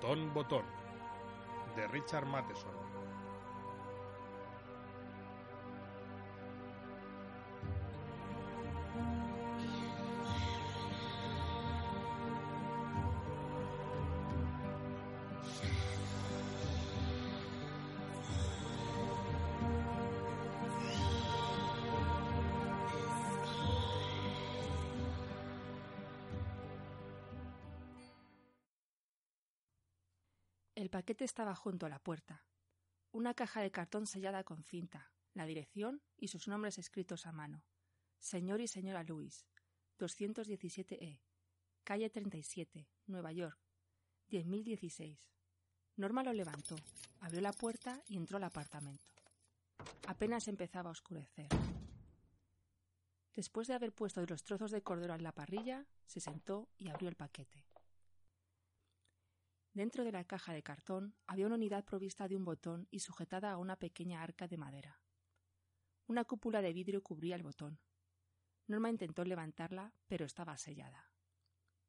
Botón Botón de Richard Matheson. El paquete estaba junto a la puerta. Una caja de cartón sellada con cinta, la dirección y sus nombres escritos a mano. Señor y señora Lewis, 217E, calle 37, Nueva York, 10.016. Norma lo levantó, abrió la puerta y entró al apartamento. Apenas empezaba a oscurecer. Después de haber puesto los trozos de cordero en la parrilla, se sentó y abrió el paquete. Dentro de la caja de cartón había una unidad provista de un botón y sujetada a una pequeña arca de madera. Una cúpula de vidrio cubría el botón. Norma intentó levantarla, pero estaba sellada.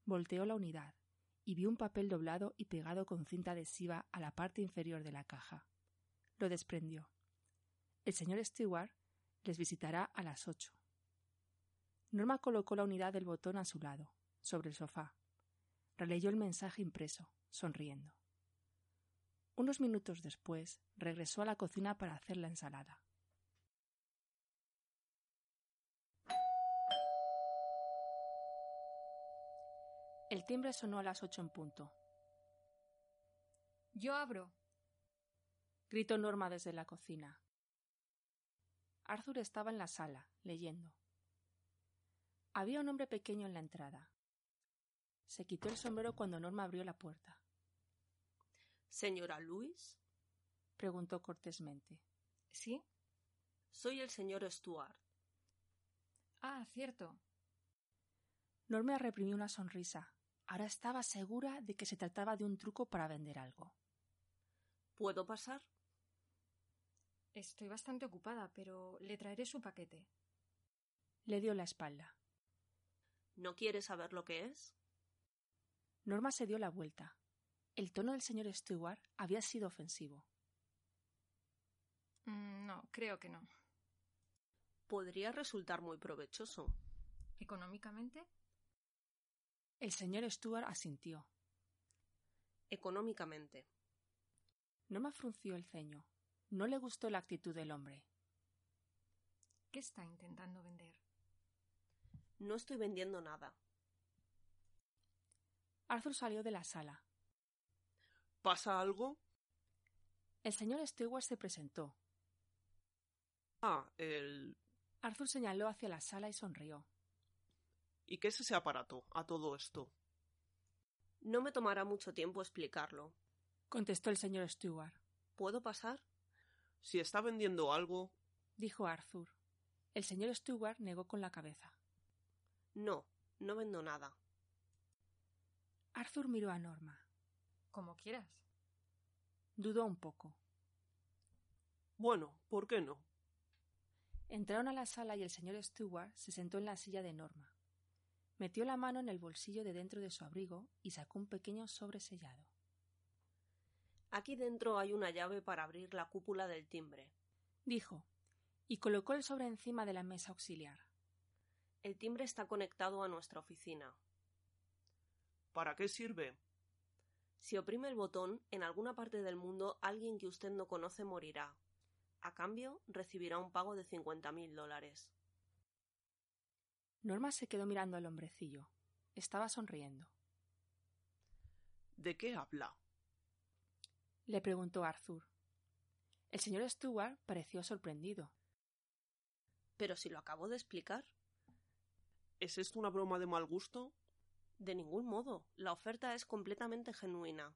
Volteó la unidad y vio un papel doblado y pegado con cinta adhesiva a la parte inferior de la caja. Lo desprendió. El señor Stewart les visitará a las ocho. Norma colocó la unidad del botón a su lado, sobre el sofá. Releyó el mensaje impreso sonriendo. Unos minutos después regresó a la cocina para hacer la ensalada. El timbre sonó a las ocho en punto. Yo abro. Gritó Norma desde la cocina. Arthur estaba en la sala, leyendo. Había un hombre pequeño en la entrada. Se quitó el sombrero cuando Norma abrió la puerta. ¿Señora Luis? preguntó cortésmente. ¿Sí? Soy el señor Stuart. Ah, cierto. Norma reprimió una sonrisa. Ahora estaba segura de que se trataba de un truco para vender algo. ¿Puedo pasar? Estoy bastante ocupada, pero le traeré su paquete. Le dio la espalda. ¿No quiere saber lo que es? Norma se dio la vuelta. El tono del señor Stewart había sido ofensivo. Mm, no, creo que no. Podría resultar muy provechoso. ¿Económicamente? El señor Stewart asintió. Económicamente. Norma frunció el ceño. No le gustó la actitud del hombre. ¿Qué está intentando vender? No estoy vendiendo nada. Arthur salió de la sala. ¿Pasa algo? El señor Stewart se presentó. Ah, el... Arthur señaló hacia la sala y sonrió. ¿Y qué es ese aparato a todo esto? No me tomará mucho tiempo explicarlo. Contestó el señor Stewart. ¿Puedo pasar? Si está vendiendo algo... Dijo Arthur. El señor Stewart negó con la cabeza. No, no vendo nada. Arthur miró a Norma. Como quieras. Dudó un poco. Bueno, ¿por qué no? Entraron a la sala y el señor Stewart se sentó en la silla de Norma. Metió la mano en el bolsillo de dentro de su abrigo y sacó un pequeño sobre sellado. Aquí dentro hay una llave para abrir la cúpula del timbre, dijo, y colocó el sobre encima de la mesa auxiliar. El timbre está conectado a nuestra oficina. ¿Para qué sirve? Si oprime el botón, en alguna parte del mundo alguien que usted no conoce morirá. A cambio, recibirá un pago de cincuenta mil dólares. Norma se quedó mirando al hombrecillo. Estaba sonriendo. ¿De qué habla? Le preguntó Arthur. El señor Stewart pareció sorprendido. Pero si lo acabo de explicar. ¿Es esto una broma de mal gusto? De ningún modo. La oferta es completamente genuina.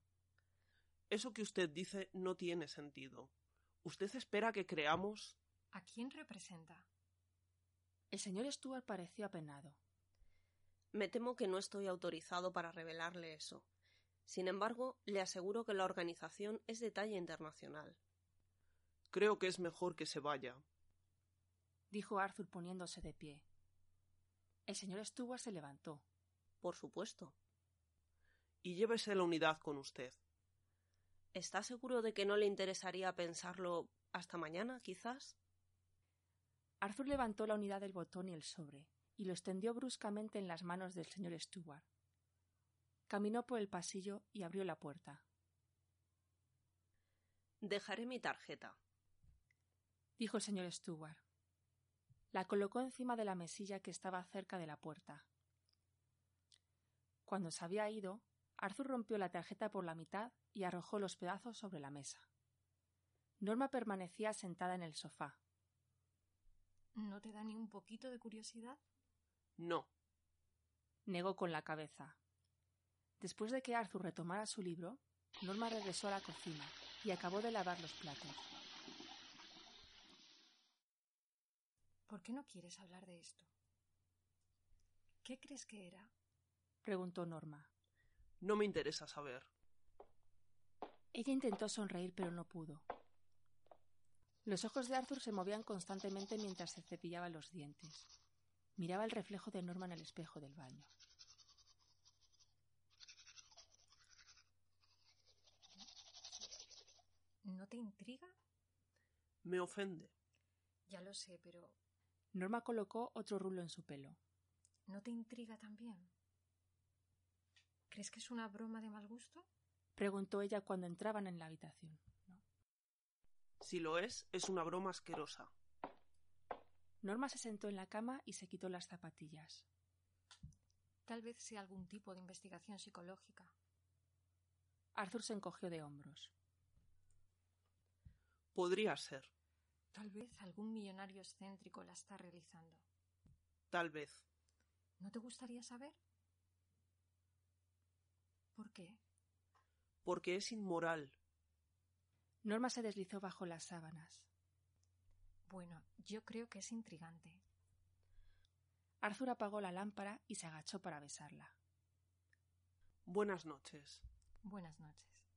Eso que usted dice no tiene sentido. ¿Usted espera que creamos? ¿A quién representa? El señor Stuart pareció apenado. Me temo que no estoy autorizado para revelarle eso. Sin embargo, le aseguro que la organización es de talla internacional. Creo que es mejor que se vaya, dijo Arthur poniéndose de pie. El señor Stuart se levantó. Por supuesto. Y llévese la unidad con usted. ¿Está seguro de que no le interesaría pensarlo hasta mañana, quizás? Arthur levantó la unidad del botón y el sobre, y lo extendió bruscamente en las manos del señor Stuart. Caminó por el pasillo y abrió la puerta. Dejaré mi tarjeta, dijo el señor Stuart. La colocó encima de la mesilla que estaba cerca de la puerta. Cuando se había ido, Arthur rompió la tarjeta por la mitad y arrojó los pedazos sobre la mesa. Norma permanecía sentada en el sofá. ¿No te da ni un poquito de curiosidad? No. Negó con la cabeza. Después de que Arthur retomara su libro, Norma regresó a la cocina y acabó de lavar los platos. ¿Por qué no quieres hablar de esto? ¿Qué crees que era? Preguntó Norma. No me interesa saber. Ella intentó sonreír, pero no pudo. Los ojos de Arthur se movían constantemente mientras se cepillaba los dientes. Miraba el reflejo de Norma en el espejo del baño. ¿No te intriga? Me ofende. Ya lo sé, pero... Norma colocó otro rulo en su pelo. ¿No te intriga también? ¿Crees que es una broma de mal gusto? preguntó ella cuando entraban en la habitación. ¿No? Si lo es, es una broma asquerosa. Norma se sentó en la cama y se quitó las zapatillas. Tal vez sea algún tipo de investigación psicológica. Arthur se encogió de hombros. Podría ser. Tal vez algún millonario excéntrico la está realizando. Tal vez. ¿No te gustaría saber? ¿Por qué? Porque es inmoral. Norma se deslizó bajo las sábanas. Bueno, yo creo que es intrigante. Arthur apagó la lámpara y se agachó para besarla. Buenas noches. Buenas noches.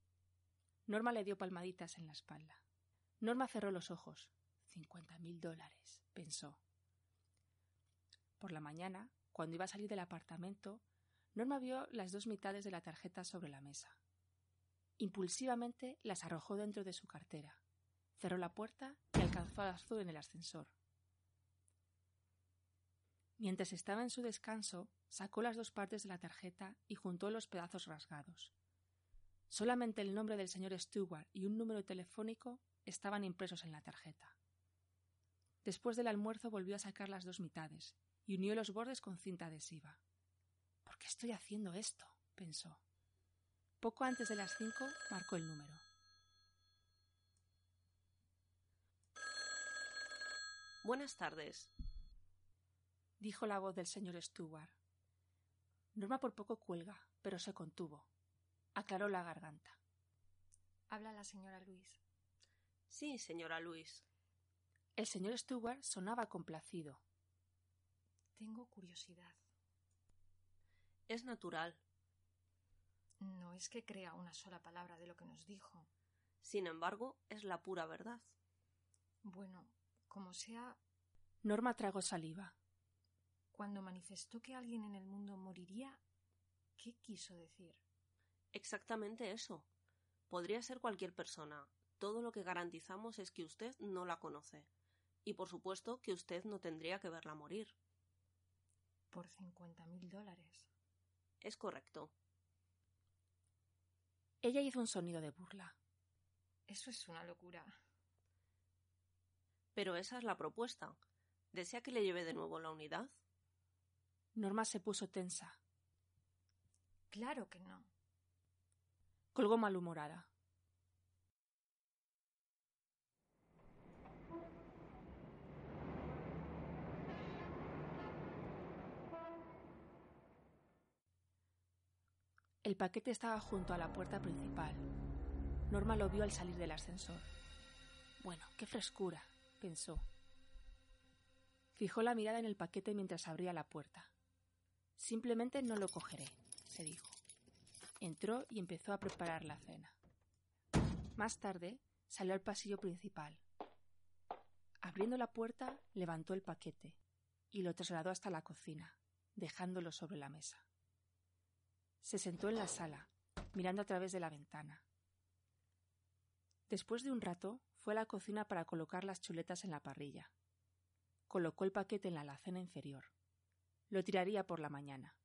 Norma le dio palmaditas en la espalda. Norma cerró los ojos. Cincuenta mil dólares, pensó. Por la mañana, cuando iba a salir del apartamento, Norma vio las dos mitades de la tarjeta sobre la mesa. Impulsivamente las arrojó dentro de su cartera, cerró la puerta y alcanzó a Arthur en el ascensor. Mientras estaba en su descanso, sacó las dos partes de la tarjeta y juntó los pedazos rasgados. Solamente el nombre del señor Stewart y un número telefónico estaban impresos en la tarjeta. Después del almuerzo volvió a sacar las dos mitades y unió los bordes con cinta adhesiva. ¿Por qué estoy haciendo esto? pensó. Poco antes de las cinco marcó el número. Buenas tardes, dijo la voz del señor Stewart. Norma por poco cuelga, pero se contuvo. Aclaró la garganta. Habla la señora Luis. Sí, señora Luis. El señor Stewart sonaba complacido. Tengo curiosidad. Es natural. No es que crea una sola palabra de lo que nos dijo. Sin embargo, es la pura verdad. Bueno, como sea. Norma tragó saliva. Cuando manifestó que alguien en el mundo moriría, ¿qué quiso decir? Exactamente eso. Podría ser cualquier persona. Todo lo que garantizamos es que usted no la conoce. Y por supuesto que usted no tendría que verla morir. Por cincuenta mil dólares. Es correcto. Ella hizo un sonido de burla. Eso es una locura. Pero esa es la propuesta. ¿Desea que le lleve de nuevo la unidad? Norma se puso tensa. Claro que no. Colgó malhumorada. El paquete estaba junto a la puerta principal. Norma lo vio al salir del ascensor. Bueno, qué frescura, pensó. Fijó la mirada en el paquete mientras abría la puerta. Simplemente no lo cogeré, se dijo. Entró y empezó a preparar la cena. Más tarde salió al pasillo principal. Abriendo la puerta, levantó el paquete y lo trasladó hasta la cocina, dejándolo sobre la mesa. Se sentó en la sala, mirando a través de la ventana. Después de un rato, fue a la cocina para colocar las chuletas en la parrilla. Colocó el paquete en la alacena inferior. Lo tiraría por la mañana.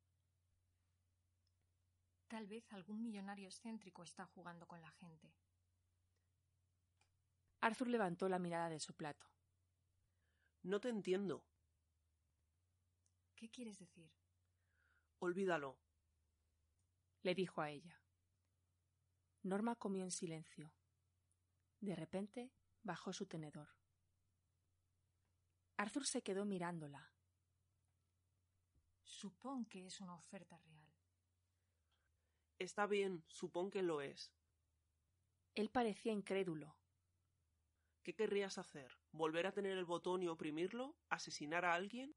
Tal vez algún millonario excéntrico está jugando con la gente. Arthur levantó la mirada de su plato. No te entiendo. ¿Qué quieres decir? Olvídalo. Le dijo a ella. Norma comió en silencio. De repente bajó su tenedor. Arthur se quedó mirándola. Supón que es una oferta real. Está bien, supón que lo es. Él parecía incrédulo. ¿Qué querrías hacer? ¿Volver a tener el botón y oprimirlo? ¿Asesinar a alguien?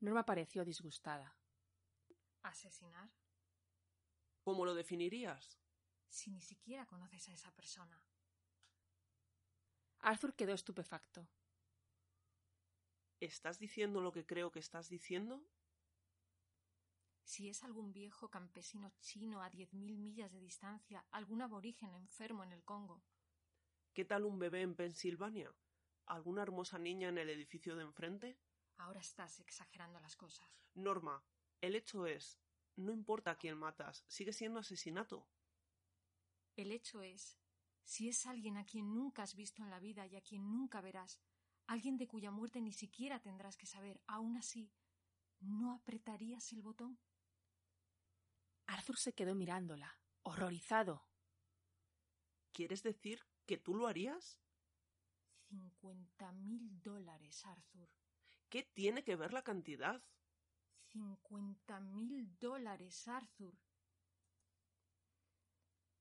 Norma pareció disgustada. ¿Asesinar? ¿Cómo lo definirías? Si ni siquiera conoces a esa persona. Arthur quedó estupefacto. ¿Estás diciendo lo que creo que estás diciendo? Si es algún viejo campesino chino a diez mil millas de distancia, algún aborigen enfermo en el Congo. ¿Qué tal un bebé en Pensilvania? ¿Alguna hermosa niña en el edificio de enfrente? Ahora estás exagerando las cosas. Norma, el hecho es, no importa a quién matas, sigue siendo asesinato. El hecho es, si es alguien a quien nunca has visto en la vida y a quien nunca verás, alguien de cuya muerte ni siquiera tendrás que saber, aún así, ¿no apretarías el botón? Arthur se quedó mirándola, horrorizado. ¿Quieres decir que tú lo harías? Cincuenta mil dólares, Arthur. ¿Qué tiene que ver la cantidad? Cincuenta mil dólares, Arthur.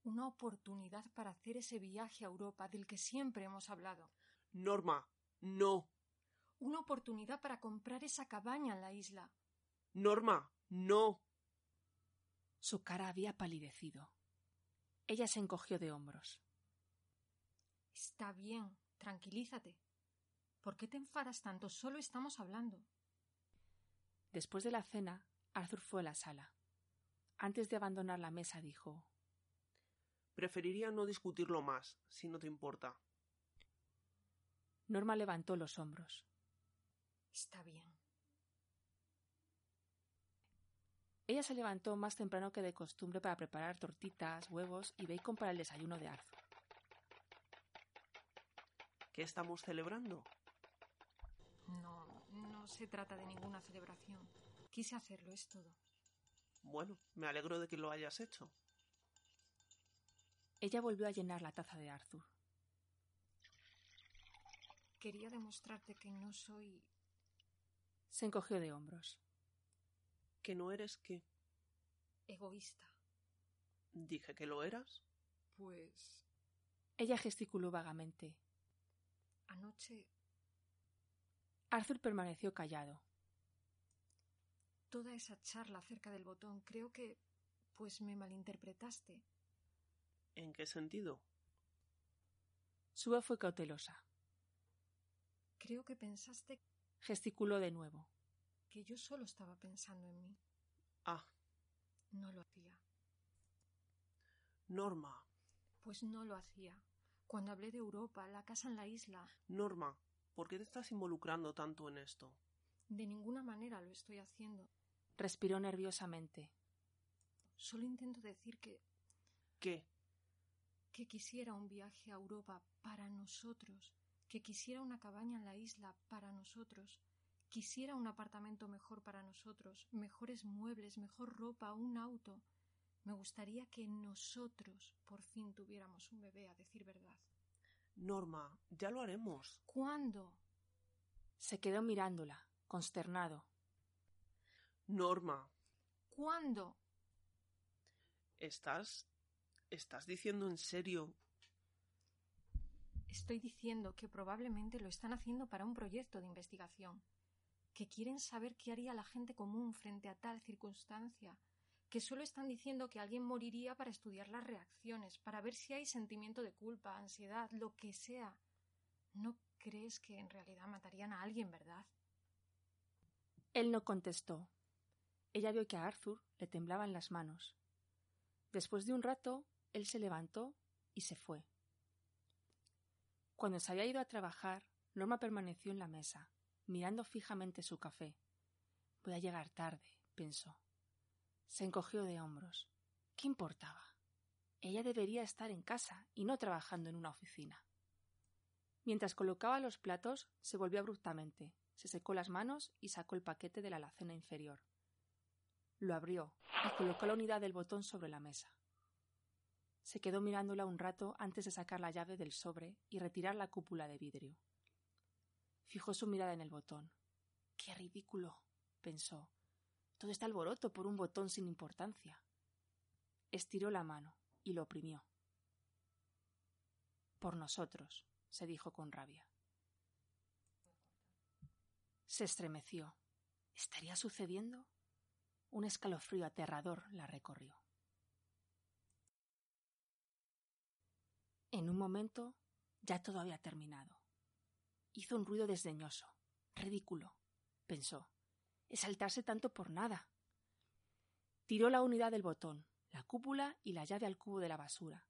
Una oportunidad para hacer ese viaje a Europa del que siempre hemos hablado. Norma, no. Una oportunidad para comprar esa cabaña en la isla. Norma, no. Su cara había palidecido. Ella se encogió de hombros. Está bien, tranquilízate. ¿Por qué te enfadas tanto? Solo estamos hablando. Después de la cena, Arthur fue a la sala. Antes de abandonar la mesa dijo Preferiría no discutirlo más, si no te importa. Norma levantó los hombros. Está bien. Ella se levantó más temprano que de costumbre para preparar tortitas, huevos y bacon para el desayuno de Arthur. ¿Qué estamos celebrando? No, no se trata de ninguna celebración. Quise hacerlo, es todo. Bueno, me alegro de que lo hayas hecho. Ella volvió a llenar la taza de Arthur. Quería demostrarte que no soy. Se encogió de hombros. ¿Que no eres qué? egoísta. Dije que lo eras. Pues. Ella gesticuló vagamente. Anoche. Arthur permaneció callado. Toda esa charla acerca del botón, creo que. pues me malinterpretaste. ¿En qué sentido? Su voz fue cautelosa. Creo que pensaste Gesticuló de nuevo. que yo solo estaba pensando en mí. Ah, No lo hacía. Norma, Pues no lo hacía. Cuando hablé de Europa, la casa en la isla, Norma, ¿por qué te estás involucrando tanto en esto? de ninguna manera lo estoy haciendo. Respiró nerviosamente. Solo intento decir que, ¿Qué? que quisiera un viaje a Europa para nosotros, que quisiera una cabaña en la isla para nosotros, quisiera un apartamento mejor para nosotros, mejores muebles, mejor ropa, un auto. Me gustaría que nosotros por fin tuviéramos un bebé, a decir verdad. Norma, ya lo haremos. ¿Cuándo? Se quedó mirándola, consternado. Norma. ¿Cuándo? ¿Estás. ¿Estás diciendo en serio? Estoy diciendo que probablemente lo están haciendo para un proyecto de investigación, que quieren saber qué haría la gente común frente a tal circunstancia, que solo están diciendo que alguien moriría para estudiar las reacciones, para ver si hay sentimiento de culpa, ansiedad, lo que sea. No crees que en realidad matarían a alguien, ¿verdad? Él no contestó. Ella vio que a Arthur le temblaban las manos. Después de un rato, él se levantó y se fue. Cuando se había ido a trabajar, Norma permaneció en la mesa, mirando fijamente su café. Voy a llegar tarde, pensó. Se encogió de hombros. ¿Qué importaba? Ella debería estar en casa y no trabajando en una oficina. Mientras colocaba los platos, se volvió abruptamente, se secó las manos y sacó el paquete de la alacena inferior. Lo abrió y colocó la unidad del botón sobre la mesa. Se quedó mirándola un rato antes de sacar la llave del sobre y retirar la cúpula de vidrio. Fijó su mirada en el botón. ¡Qué ridículo! pensó. Todo este alboroto por un botón sin importancia. Estiró la mano y lo oprimió. Por nosotros, se dijo con rabia. Se estremeció. ¿Estaría sucediendo? Un escalofrío aterrador la recorrió. En un momento ya todo había terminado. Hizo un ruido desdeñoso, ridículo, pensó. Exaltarse tanto por nada. Tiró la unidad del botón, la cúpula y la llave al cubo de la basura,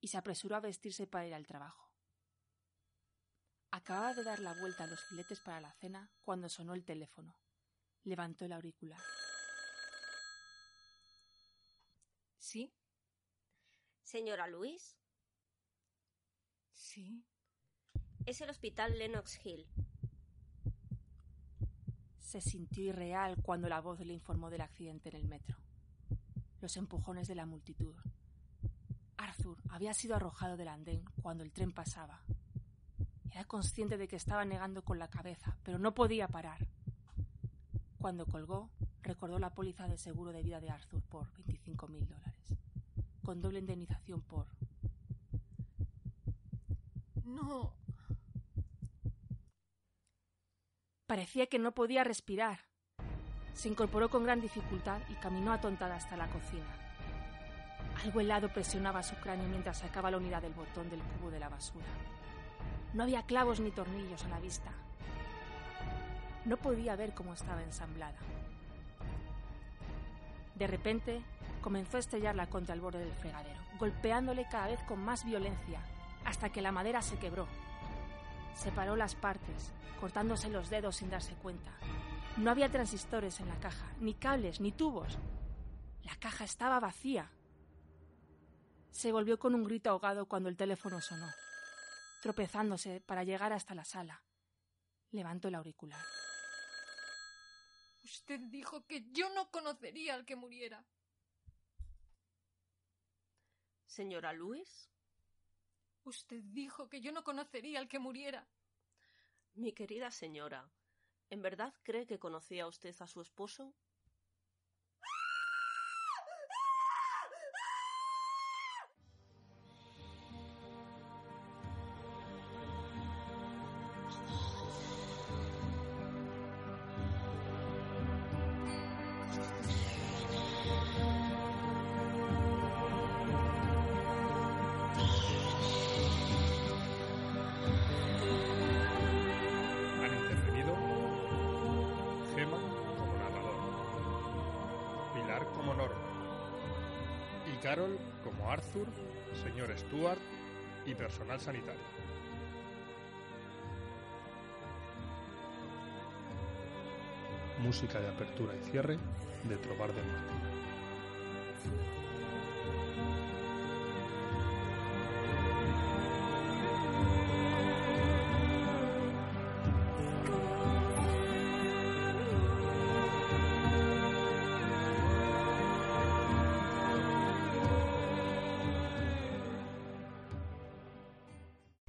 y se apresuró a vestirse para ir al trabajo. Acababa de dar la vuelta a los filetes para la cena cuando sonó el teléfono. Levantó el auricular. ¿Sí? Señora Luis. Sí. Es el hospital Lenox Hill. Se sintió irreal cuando la voz le informó del accidente en el metro. Los empujones de la multitud. Arthur había sido arrojado del andén cuando el tren pasaba. Era consciente de que estaba negando con la cabeza, pero no podía parar. Cuando colgó, recordó la póliza de seguro de vida de Arthur por 25 mil dólares, con doble indemnización por... No. Parecía que no podía respirar. Se incorporó con gran dificultad y caminó atontada hasta la cocina. Algo helado presionaba su cráneo mientras sacaba la unidad del botón del cubo de la basura. No había clavos ni tornillos a la vista. No podía ver cómo estaba ensamblada. De repente, comenzó a estrellarla contra el borde del fregadero, golpeándole cada vez con más violencia, hasta que la madera se quebró. Separó las partes, cortándose los dedos sin darse cuenta. No había transistores en la caja, ni cables, ni tubos. La caja estaba vacía. Se volvió con un grito ahogado cuando el teléfono sonó, tropezándose para llegar hasta la sala. Levantó el auricular. Usted dijo que yo no conocería al que muriera. Señora Luis. Usted dijo que yo no conocería al que muriera. Mi querida señora, ¿en verdad cree que conocía usted a su esposo? Carol como Arthur, señor Stuart y personal sanitario. Música de apertura y cierre de Trobar del Martín.